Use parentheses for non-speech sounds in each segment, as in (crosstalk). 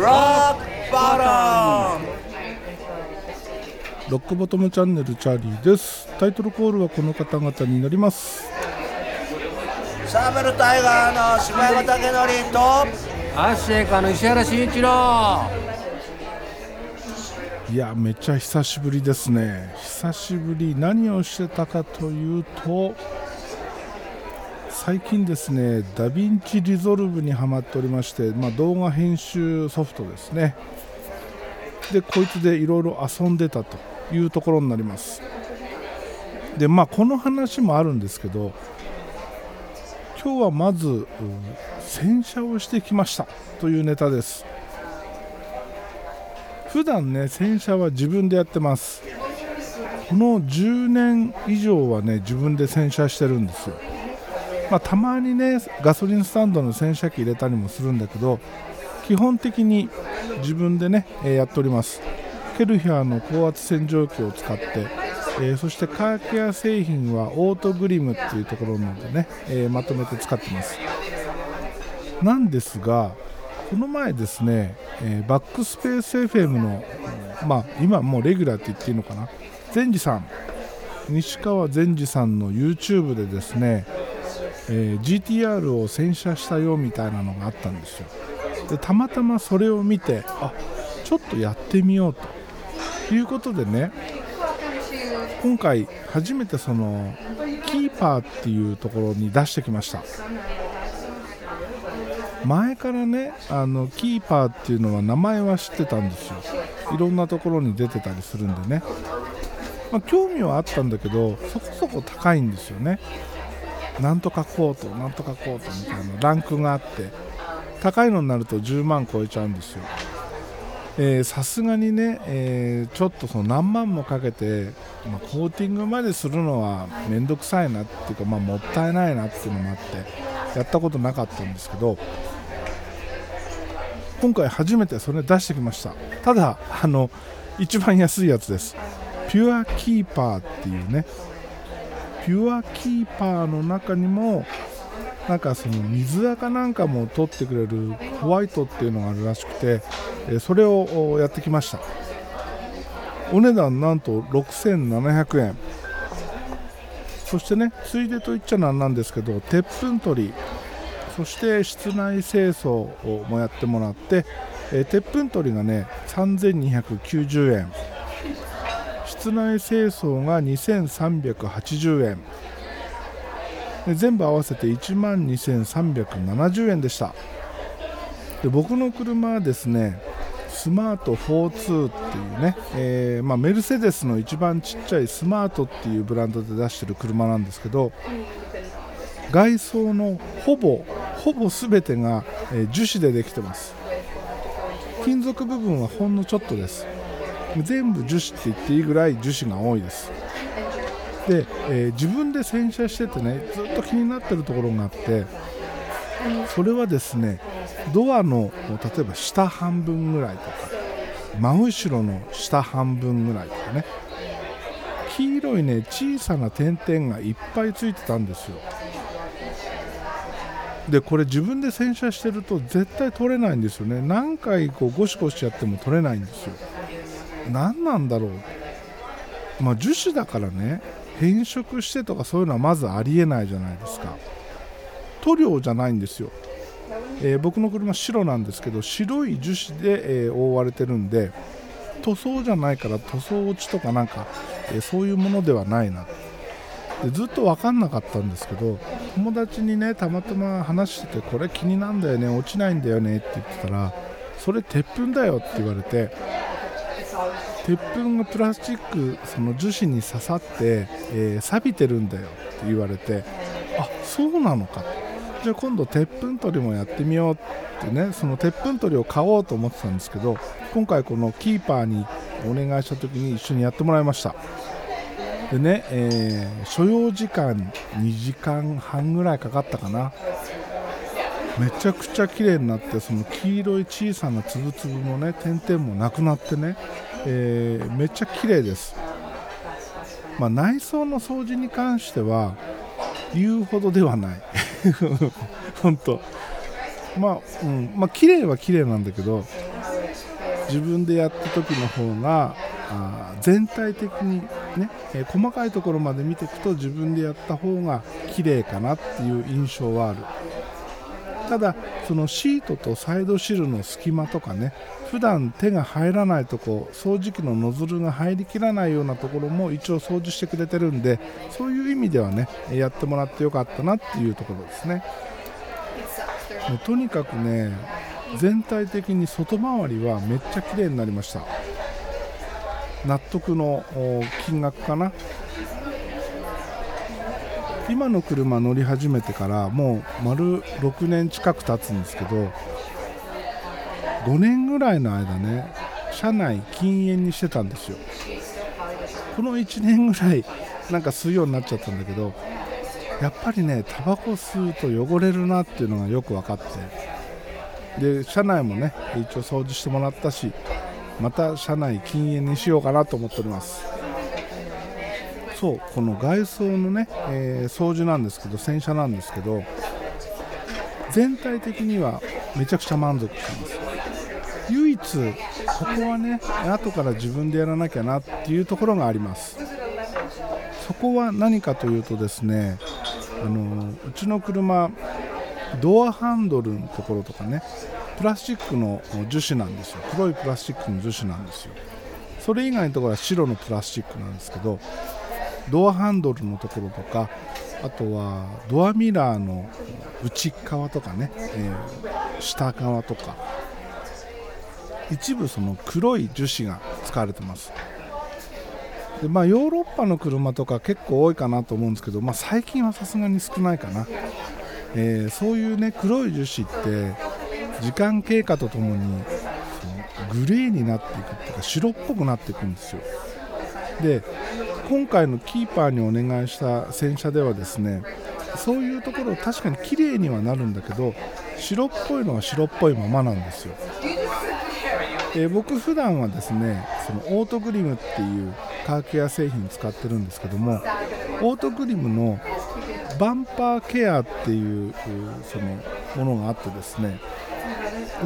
Rock bottom. ロックボトムチャンネルチャーリーです。タイトルコールはこの方々になります。サーベルタイガーの下山武徳とアースシェイカーの石原慎一郎。いやめっちゃ久しぶりですね。久しぶり。何をしてたかというと最近ですね DaVinci Resolve にはまっておりまして、まあ、動画編集ソフトですね。でこいつでいろいろ遊んでたというところになります。でまあこの話もあるんですけど今日はまず、洗車をしてきましたというネタです。普段ね洗車は自分でやってます。この10年以上はね自分で洗車してるんですよ。まあ、たまにねガソリンスタンドの洗車機入れたりもするんだけど基本的に自分でね、え、やっております。ケルヒャーの高圧洗浄機を使って、えー、そしてカーケア製品はオートグリムっていうところなのでね、えー、まとめて使ってます。なんですがこの前ですね、えー、バックスペース FM の、まあ、今もうレギュラーって言っていいのかな？善治さん。西川善治さんの YouTube でですね、えー、GTR を洗車したよみたいなのがあったんですよ。でたまたまそれを見てあちょっとやってみようと。いうことでね今回初めてそのキーパーっていうところに出してきました。前からねあのキーパーっていうのは名前は知ってたんですよ。いろんなところに出てたりするんでね、まあ、興味はあったんだけどそこそこ高いんですよね。なんとかコートなんとかコートみたいなランクがあって高いのになると10万超えちゃうんですよ。さすがにね、えー、ちょっとその何万もかけて、まあ、コーティングまでするのは面倒くさいなっていうか、まあ、もったいないなっていうのもあってやったことなかったんですけど今回初めてそれ出してきました。ただあの一番安いやつです。ピュアキーパーっていうねピュアキーパーの中にもなんかその水垢なんかも取ってくれるホワイトっていうのがあるらしくてそれをやってきました。お値段なんと6700円。そしてねついでと言っちゃなんなんですけど鉄粉取り。そして室内清掃もやってもらって、え鉄粉取りがね3290円。室内清掃が2380円。で全部合わせて1万2370円でした。で僕の車はですねスマート42っていうね、えー、まあ、メルセデスの一番ちっちゃいスマートっていうブランドで出してる車なんですけど外装のほぼほぼ全てが、え、樹脂でできてます。金属部分はほんのちょっとです。全部樹脂って言っていいぐらい樹脂が多いです。で、えー、自分で洗車しててねずっと気になってるところがあってそれはですねドアの例えば下半分ぐらいとか真後ろの下半分ぐらいとかね黄色いね小さな点々がいっぱいついてたんですよ。でこれ自分で洗車してると絶対取れないんですよね。何回こうゴシゴシやっても取れないんですよ。何なんだろう。まあ樹脂だからね。変色してとかそういうのはまずありえないじゃないですか。塗料じゃないんですよ、えー、僕の車白なんですけど白い樹脂で、えー、覆われてるんで塗装じゃないから塗装落ちとかなんか、えー、そういうものではないな。でずっと分かんなかったんですけど友達にねたまたま話しててこれ気になるんだよね落ちないんだよねって言ってたらそれ鉄粉だよって言われて鉄粉がプラスチックその樹脂に刺さって、えー、錆びてるんだよって言われてあそうなのかじゃあ今度鉄粉取りもやってみようってねその鉄粉取りを買おうと思ってたんですけど今回このキーパーにお願いした時に一緒にやってもらいました。でね、えー、所要時間2時間半ぐらいかかったかなめちゃくちゃ綺麗になってその黄色い小さな粒々もね点々もなくなってねえー、めっちゃ綺麗です、まあ、内装の掃除に関しては言うほどではない。(laughs) 本当。まあうん。まあ綺麗は綺麗なんだけど自分でやった時の方があ全体的にね、えー細かいところまで見ていくと自分でやった方が綺麗かなっていう印象はある。ただそのシートとサイドシルの隙間とかね普段手が入らないとこ掃除機のノズルが入りきらないようなところも一応掃除してくれてるんでそういう意味ではねやってもらってよかったなっていうところですね。もうとにかくね全体的に外回りはめっちゃ綺麗になりました。納得のお金額かな今の車乗り始めてからもう丸6年近く経つんですけど5年ぐらいの間ね車内禁煙にしてたんですよ。この1年ぐらいなんか吸うようになっちゃったんだけどやっぱりねタバコ吸うと汚れるなっていうのがよく分かって。で車内もね一応掃除してもらったしまた車内禁煙にしようかなと思っております。そうこの外装のね、えー掃除なんですけど洗車なんですけど全体的にはめちゃくちゃ満足してます。唯一ここはね後から自分でやらなきゃなっていうところがあります。そこは何かというとですねあのうちの車ドアハンドルのところとかねプラスチックの樹脂なんですよ。黒いプラスチックの樹脂なんですよ。それ以外のところは白のプラスチックなんですけどドアハンドルのところとかあとはドアミラーの内側とかね、えー下側とか一部その黒い樹脂が使われてます。でまあヨーロッパの車とか結構多いかなと思うんですけど、まあ、最近はさすがに少ないかな、えーそういうね黒い樹脂って時間経過とともにグレーになっていくっていうか白っぽくなっていくんですよ。で今回のキーパーにお願いした洗車ではですねそういうところ確かに綺麗にはなるんだけど白っぽいのは白っぽいままなんですよ。えー僕普段はですねそのオートグリムっていうカーケア製品使ってるんですけどもオートグリムのバンパーケアっていうそのものがあってですね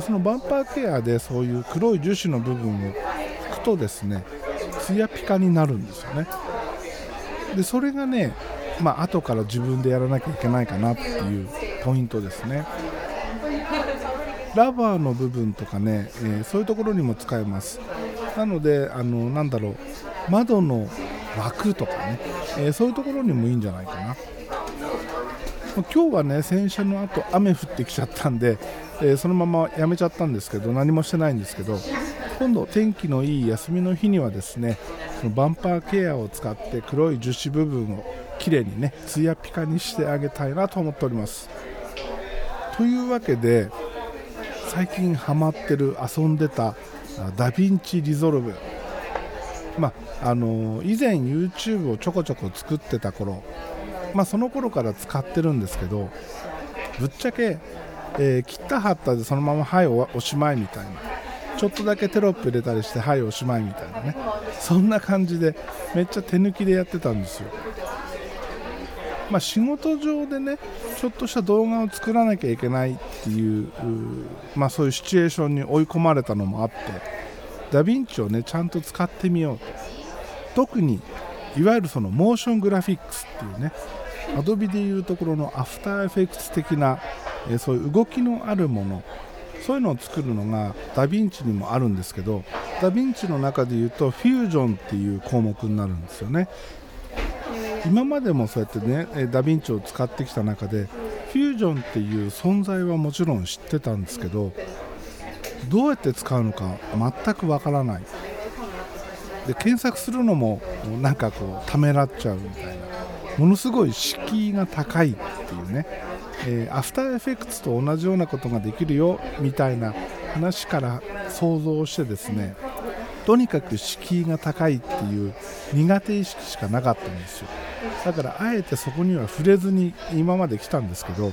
そのバンパーケアでそういう黒い樹脂の部分を拭くとですねツヤピカになるんですよね。でそれがねまあ後から自分でやらなきゃいけないかなっていうポイントですね。ラバーの部分とかね、えーそういうところにも使えます。なのであのなんだろう窓の枠とかね、えーそういうところにもいいんじゃないかな。今日はね洗車の後雨降ってきちゃったんで、えーそのままやめちゃったんですけど何もしてないんですけど今度天気のいい休みの日にはですねそのバンパーケアを使って黒い樹脂部分をきれいにねツヤピカにしてあげたいなと思っております。というわけで最近ハマってる遊んでた DaVinci Resolve。まあの以前 YouTube をちょこちょこ作ってた頃まあその頃から使ってるんですけどぶっちゃけ、えー切った貼ったでそのままはいおおしまいみたいな。ちょっとだけテロップ入れたりしてはいおしまいみたいなね。そんな感じでめっちゃ手抜きでやってたんですよ。まあ、仕事上でねちょっとした動画を作らなきゃいけないっていうまあ、そういうシチュエーションに追い込まれたのもあってダヴィンチをねちゃんと使ってみようと。特にいわゆるそのモーショングラフィックスっていうねアドビでいうところのアフターエフェクツ的な、えそういう動きのあるものそういうのを作るのがダヴィンチにもあるんですけどダヴィンチの中でいうとフュージョンっていう項目になるんですよね。今までもそうやってねダヴィンチを使ってきた中でフュージョンっていう存在はもちろん知ってたんですけどどうやって使うのか全くわからない。で検索するのもなんかこうためらっちゃうみたいな。ものすごい敷居が高いっていうね、えーアフターエフェクツと同じようなことができるよみたいな話から想像してですねとにかく敷居が高いっていう苦手意識しかなかったんですよ。だからあえてそこには触れずに今まで来たんですけど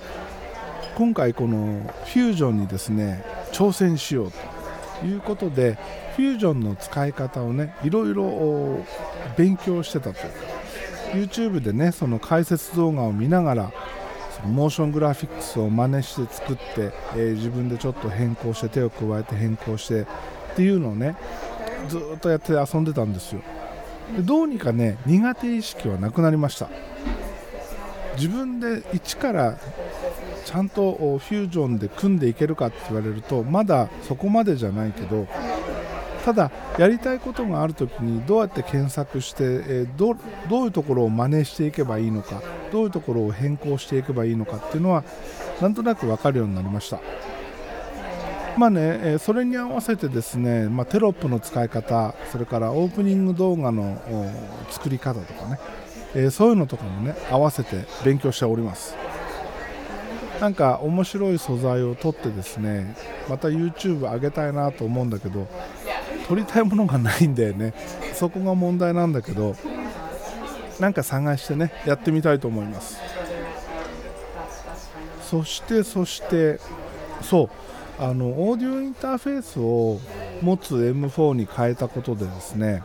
今回このフュージョンにですね挑戦しようということでフュージョンの使い方をねいろいろ勉強してたと。いうか YouTube でねその解説動画を見ながらそのモーショングラフィックスを真似して作って、えー自分でちょっと変更して手を加えて変更してっていうのをねずっとやって遊んでたんですよ。でどうにかね苦手意識はなくなりました。自分で一からちゃんとフュージョンで組んでいけるかって言われるとまだそこまでじゃないけどただやりたいことがあるときにどうやって検索して、えどういうところを真似していけばいいのかどういうところを変更していけばいいのかっていうのはなんとなく分かるようになりました。まあね、それに合わせてですね、まあ、テロップの使い方それからオープニング動画の作り方とかね、えそういうのとかもね合わせて勉強しております。なんか面白い素材を撮ってですねまた YouTube 上げたいなと思うんだけど撮りたいものがないんだよね。そこが問題なんだけどなんか探してねやってみたいと思います。そしてそしてそうあのオーディオインターフェースを持つ M4 に変えたことでですね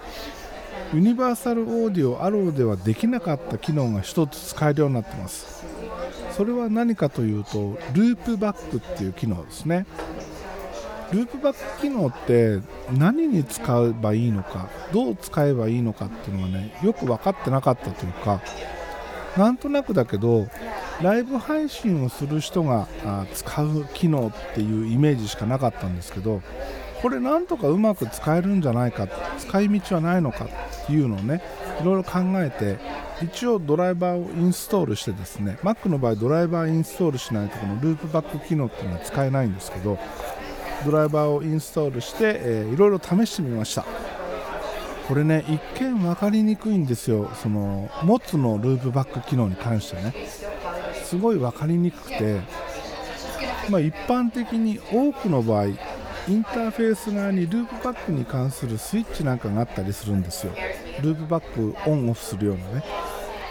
ユニバーサルオーディオアローではできなかった機能が1つ使えるようになってます。それは何かというとループバックっていう機能ですね。ループバック機能って何に使えばいいのかどう使えばいいのかっていうのがねよく分かってなかったというかなんとなくだけどライブ配信をする人が使う機能っていうイメージしかなかったんですけどこれなんとかうまく使えるんじゃないか使い道はないのかっていうのをねいろいろ考えて一応ドライバーをインストールしてですね Mac の場合ドライバーインストールしないとこのループバック機能っていうのは使えないんですけどドライバーをインストールして、えーいろいろ試してみました。これね一見分かりにくいんですよ。そのモツのループバック機能に関してね。すごい分かりにくくて、まあ、一般的に多くの場合インターフェース側にループバックに関するスイッチなんかがあったりするんですよ。ループバックオンオフするようなね。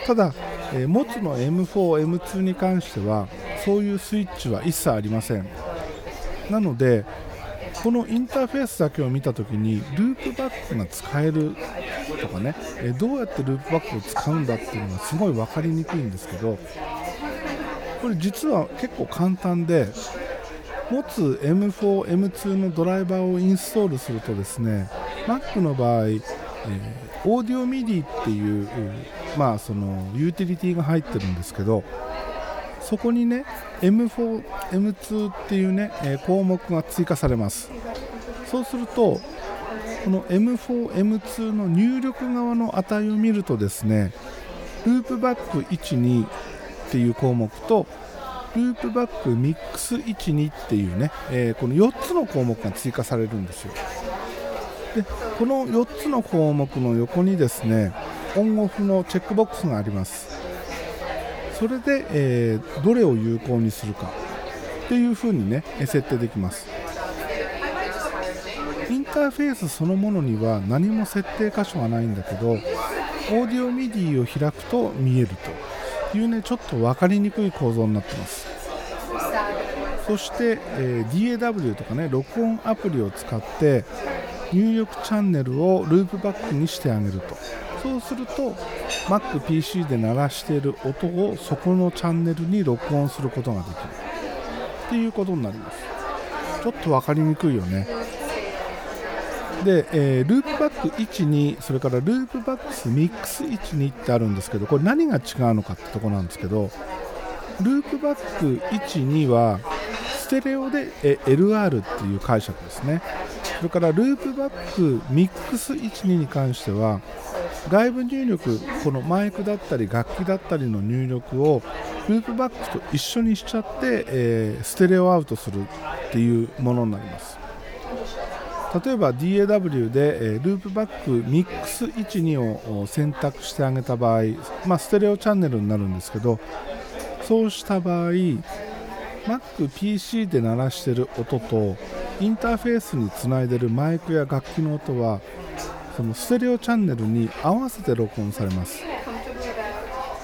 ただ、えー、モツの M4、M2 に関してはそういうスイッチは一切ありません。なのでこのインターフェースだけを見たときにループバックが使えるとかねどうやってループバックを使うんだっていうのがすごい分かりにくいんですけどこれ実は結構簡単で持つ M4、M2 のドライバーをインストールするとですね Mac の場合、えーオーディオ MIDI っていう、まあ、そのユーティリティが入ってるんですけどそこにね M4、M2 っていうね、え項目が追加されます。そうするとこの M4、M2 の入力側の値を見るとですねループバック12っていう項目とループバックミックス12っていうね、えこの4つの項目が追加されるんですよ。でこの4つの項目の横にですねオンオフのチェックボックスがあります。それで、えーどれを有効にするかっていう風にね設定できます。インターフェースそのものには何も設定箇所がないんだけどオーディオ MIDI を開くと見えるというねちょっと分かりにくい構造になってます。そして、えー DAW とかね録音アプリを使って入力チャンネルをループバックにしてあげると。そうすると MacPC で鳴らしている音をそこのチャンネルに録音することができる。っていうことになります。ちょっと分かりにくいよね。で、えーループバック12それからループバックスミックス12ってあるんですけどこれ何が違うのかってとこなんですけどループバック12はステレオで LR っていう解釈ですね。それからループバックミックス12に関しては外部入力このマイクだったり楽器だったりの入力をループバックと一緒にしちゃって、えーステレオアウトするっていうものになります。例えば DAW で、えーループバックミックス12を選択してあげた場合、まあ、ステレオチャンネルになるんですけどそうした場合 MacPC で鳴らしてる音とインターフェースにつないでるマイクや楽器の音はそのステレオチャンネルに合わせて録音されます。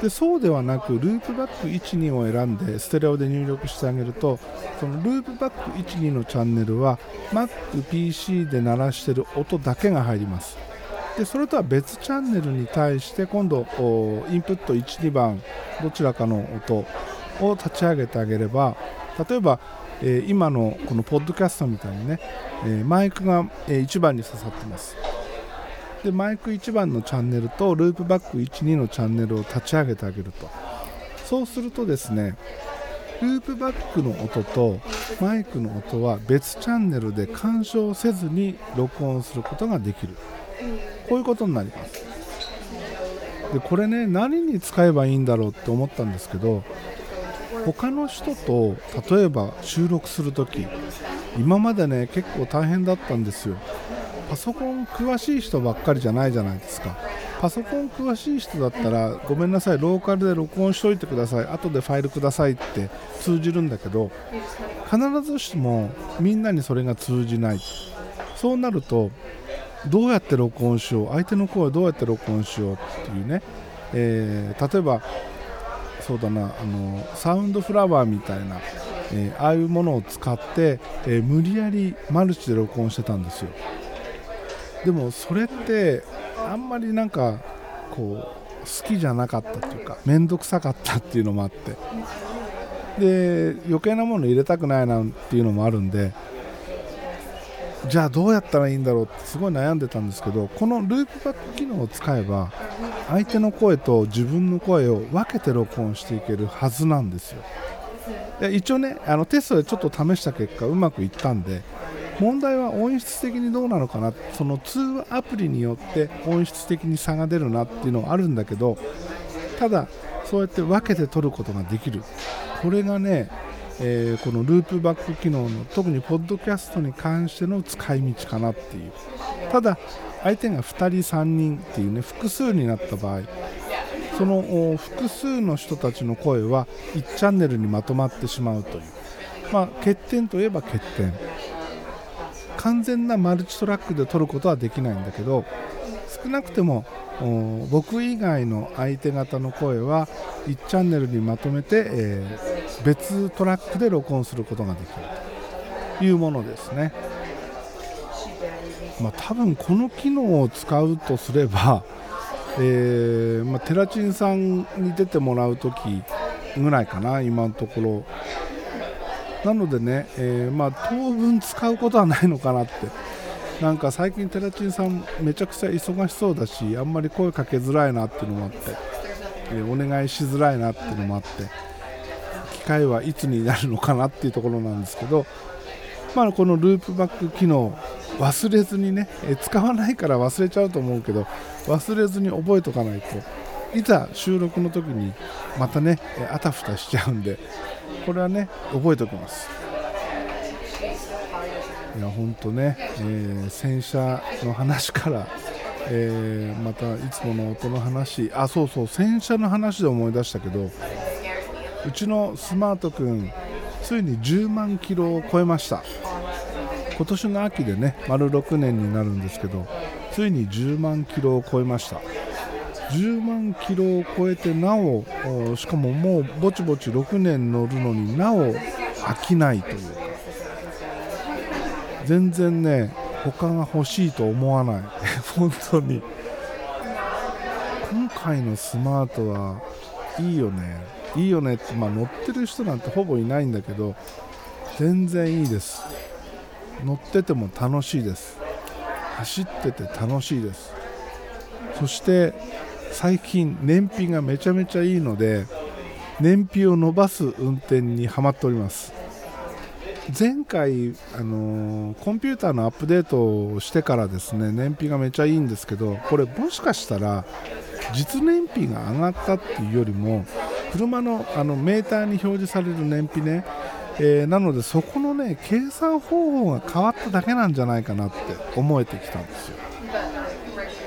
でそうではなくループバック12を選んでステレオで入力してあげるとそのループバック12のチャンネルは MacPC で鳴らしてる音だけが入ります。でそれとは別チャンネルに対して今度インプット12番どちらかの音を立ち上げてあげれば例えば、えー今のこのポッドキャストみたいにね、えーマイクが、え1番に刺さってます。でマイク1番のチャンネルとループバック12のチャンネルを立ち上げてあげると。そうするとですねループバックの音とマイクの音は別チャンネルで干渉せずに録音することができる。こういうことになります。でこれね何に使えばいいんだろうって思ったんですけど他の人と例えば収録するとき今までね結構大変だったんですよ。パソコン詳しい人ばっかりじゃないじゃないですか。パソコン詳しい人だったらごめんなさいローカルで録音しといてください。後でファイルくださいって通じるんだけど必ずしもみんなにそれが通じない。そうなるとどうやって録音しよう相手の声どうやって録音しようっていうね、えー例えばそうだなあのサウンドフラワーみたいな、えーああいうものを使って、えー無理やりマルチで録音してたんですよ。でもそれってあんまりなんかこう好きじゃなかったっていうか面倒くさかったっていうのもあって。で余計なもの入れたくないなっていうのもあるんで。じゃあどうやったらいいんだろうってすごい悩んでたんですけどこのループバック機能を使えば相手の声と自分の声を分けて録音していけるはずなんですよ。一応ねあのテストでちょっと試した結果うまくいったんで問題は音質的にどうなのかな？その通話アプリによって音質的に差が出るなっていうのはあるんだけどただそうやって分けて取ることができる。これがね、えーこのループバック機能の特にポッドキャストに関しての使い道かなっていう。ただ相手が2人3人っていうね複数になった場合その複数の人たちの声は1チャンネルにまとまってしまうという。まあ欠点といえば欠点。完全なマルチトラックで撮ることはできないんだけど少なくても僕以外の相手方の声は1チャンネルにまとめて、えー別トラックで録音することができるというものですね。まあ、多分この機能を使うとすれば、(laughs) えーまあ、テラチンさんに出てもらうときぐらいかな、今のところ。なのでね、えーまあ、当分使うことはないのかなって。なんか最近テラチンさんめちゃくちゃ忙しそうだしあんまり声かけづらいなっていうのもあって、えお願いしづらいなっていうのもあって機会はいつになるのかなっていうところなんですけど、まあ、このループバック機能忘れずにね、え使わないから忘れちゃうと思うけど忘れずに覚えとかないといざ収録の時にまたね、あたふたしちゃうんでこれはね覚えておきます。いや本当ね、えー洗車の話から、えーまたいつもの音の話。あそうそう洗車の話で思い出したけどうちのスマート君ついに10万キロを超えました。今年の秋でね丸6年になるんですけどついに10万キロを超えました。10万キロを超えてなおしかももうぼちぼち6年乗るのになお飽きないというか。全然ね他が欲しいと思わない。(laughs) 本当に。今回のスマートはいいよね。いいよね。って、まあ、乗ってる人なんてほぼいないんだけど全然いいです。乗ってても楽しいです。走ってて楽しいです。そして最近燃費がめちゃめちゃいいので燃費を伸ばす運転にはまっております前回、あのコンピューターのアップデートをしてからですね燃費がめちゃいいんですけどこれもしかしたら実燃費が上がったっていうよりも車のあのメーターに表示される燃費ね、えーなのでそこのね計算方法が変わっただけなんじゃないかなって思えてきたんですよ。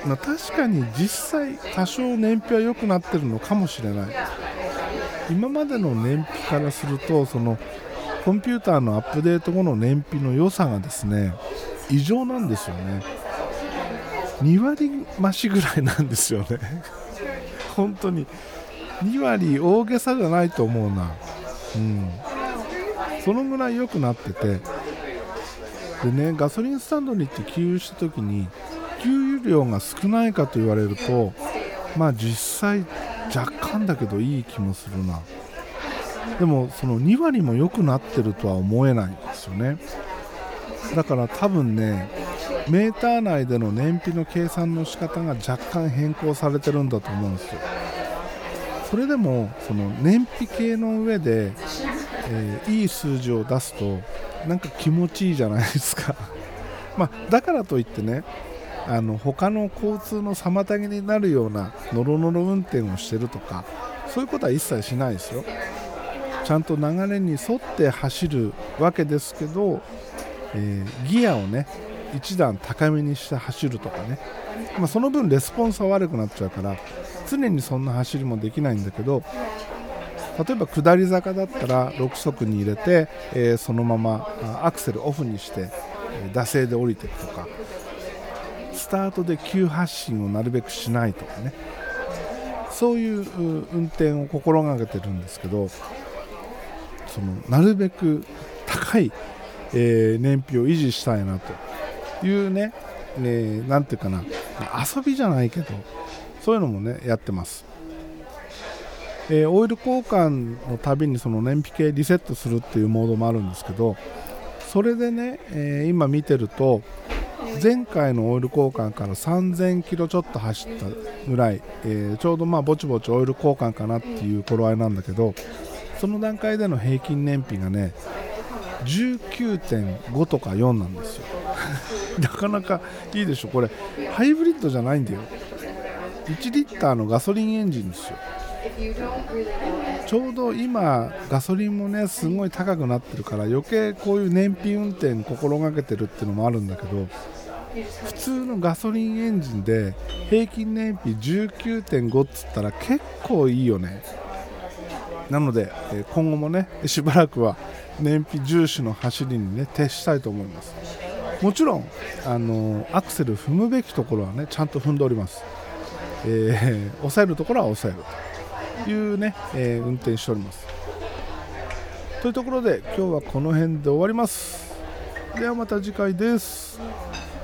まあ確かに実際多少燃費は良くなってるのかもしれない。今までの燃費からするとそのコンピューターのアップデート後の燃費の良さがですね異常なんですよね。2割増しぐらいなんですよね。(laughs) 本当に。2割大げさじゃないと思うな。うん。そのぐらい良くなってて。でねガソリンスタンドに行って給油した時に量が少ないかと言われるとまあ実際若干だけどいい気もするな。でもその2割も良くなってるとは思えないんですよね。だから多分ねメーター内での燃費の計算の仕方が若干変更されてるんだと思うんですよ。それでもその燃費計の上で、えーいい数字を出すとなんか気持ちいいじゃないですか。(laughs) まあだからといってねあの他の交通の妨げになるようなノロノロ運転をしてるとかそういうことは一切しないですよ。ちゃんと流れに沿って走るわけですけど、えーギアをね一段高めにして走るとかね、まあ、その分レスポンスは悪くなっちゃうから常にそんな走りもできないんだけど例えば下り坂だったら6速に入れて、えーそのままアクセルオフにして、え惰性で降りていくとかスタートで急発進をなるべくしないとかね。そういう運転を心がけてるんですけどそのなるべく高い、えー燃費を維持したいなというね、えーていうかな遊びじゃないけどそういうのもねやってます、えーオイル交換のたびにその燃費計リセットするっていうモードもあるんですけどそれでね、えー今見てると前回のオイル交換から3000キロちょっと走ったぐらい、えーちょうどまあぼちぼちオイル交換かなっていう頃合いなんだけどその段階での平均燃費がね19.5とか4なんですよ。(laughs) なかなかいいでしょ。これハイブリッドじゃないんだよ。1リッターのガソリンエンジンですよ。ちょうど今ガソリンもねすごい高くなってるから余計こういう燃費運転心がけてるっていうのもあるんだけど普通のガソリンエンジンで平均燃費19.5っつったら結構いいよね。なので今後もねしばらくは燃費重視の走りにね徹したいと思います。もちろんあのアクセル踏むべきところはねちゃんと踏んでおります、えー (laughs) 抑えるところは抑えるというね、えー運転しております。というところで今日はこの辺で終わります。ではまた次回です「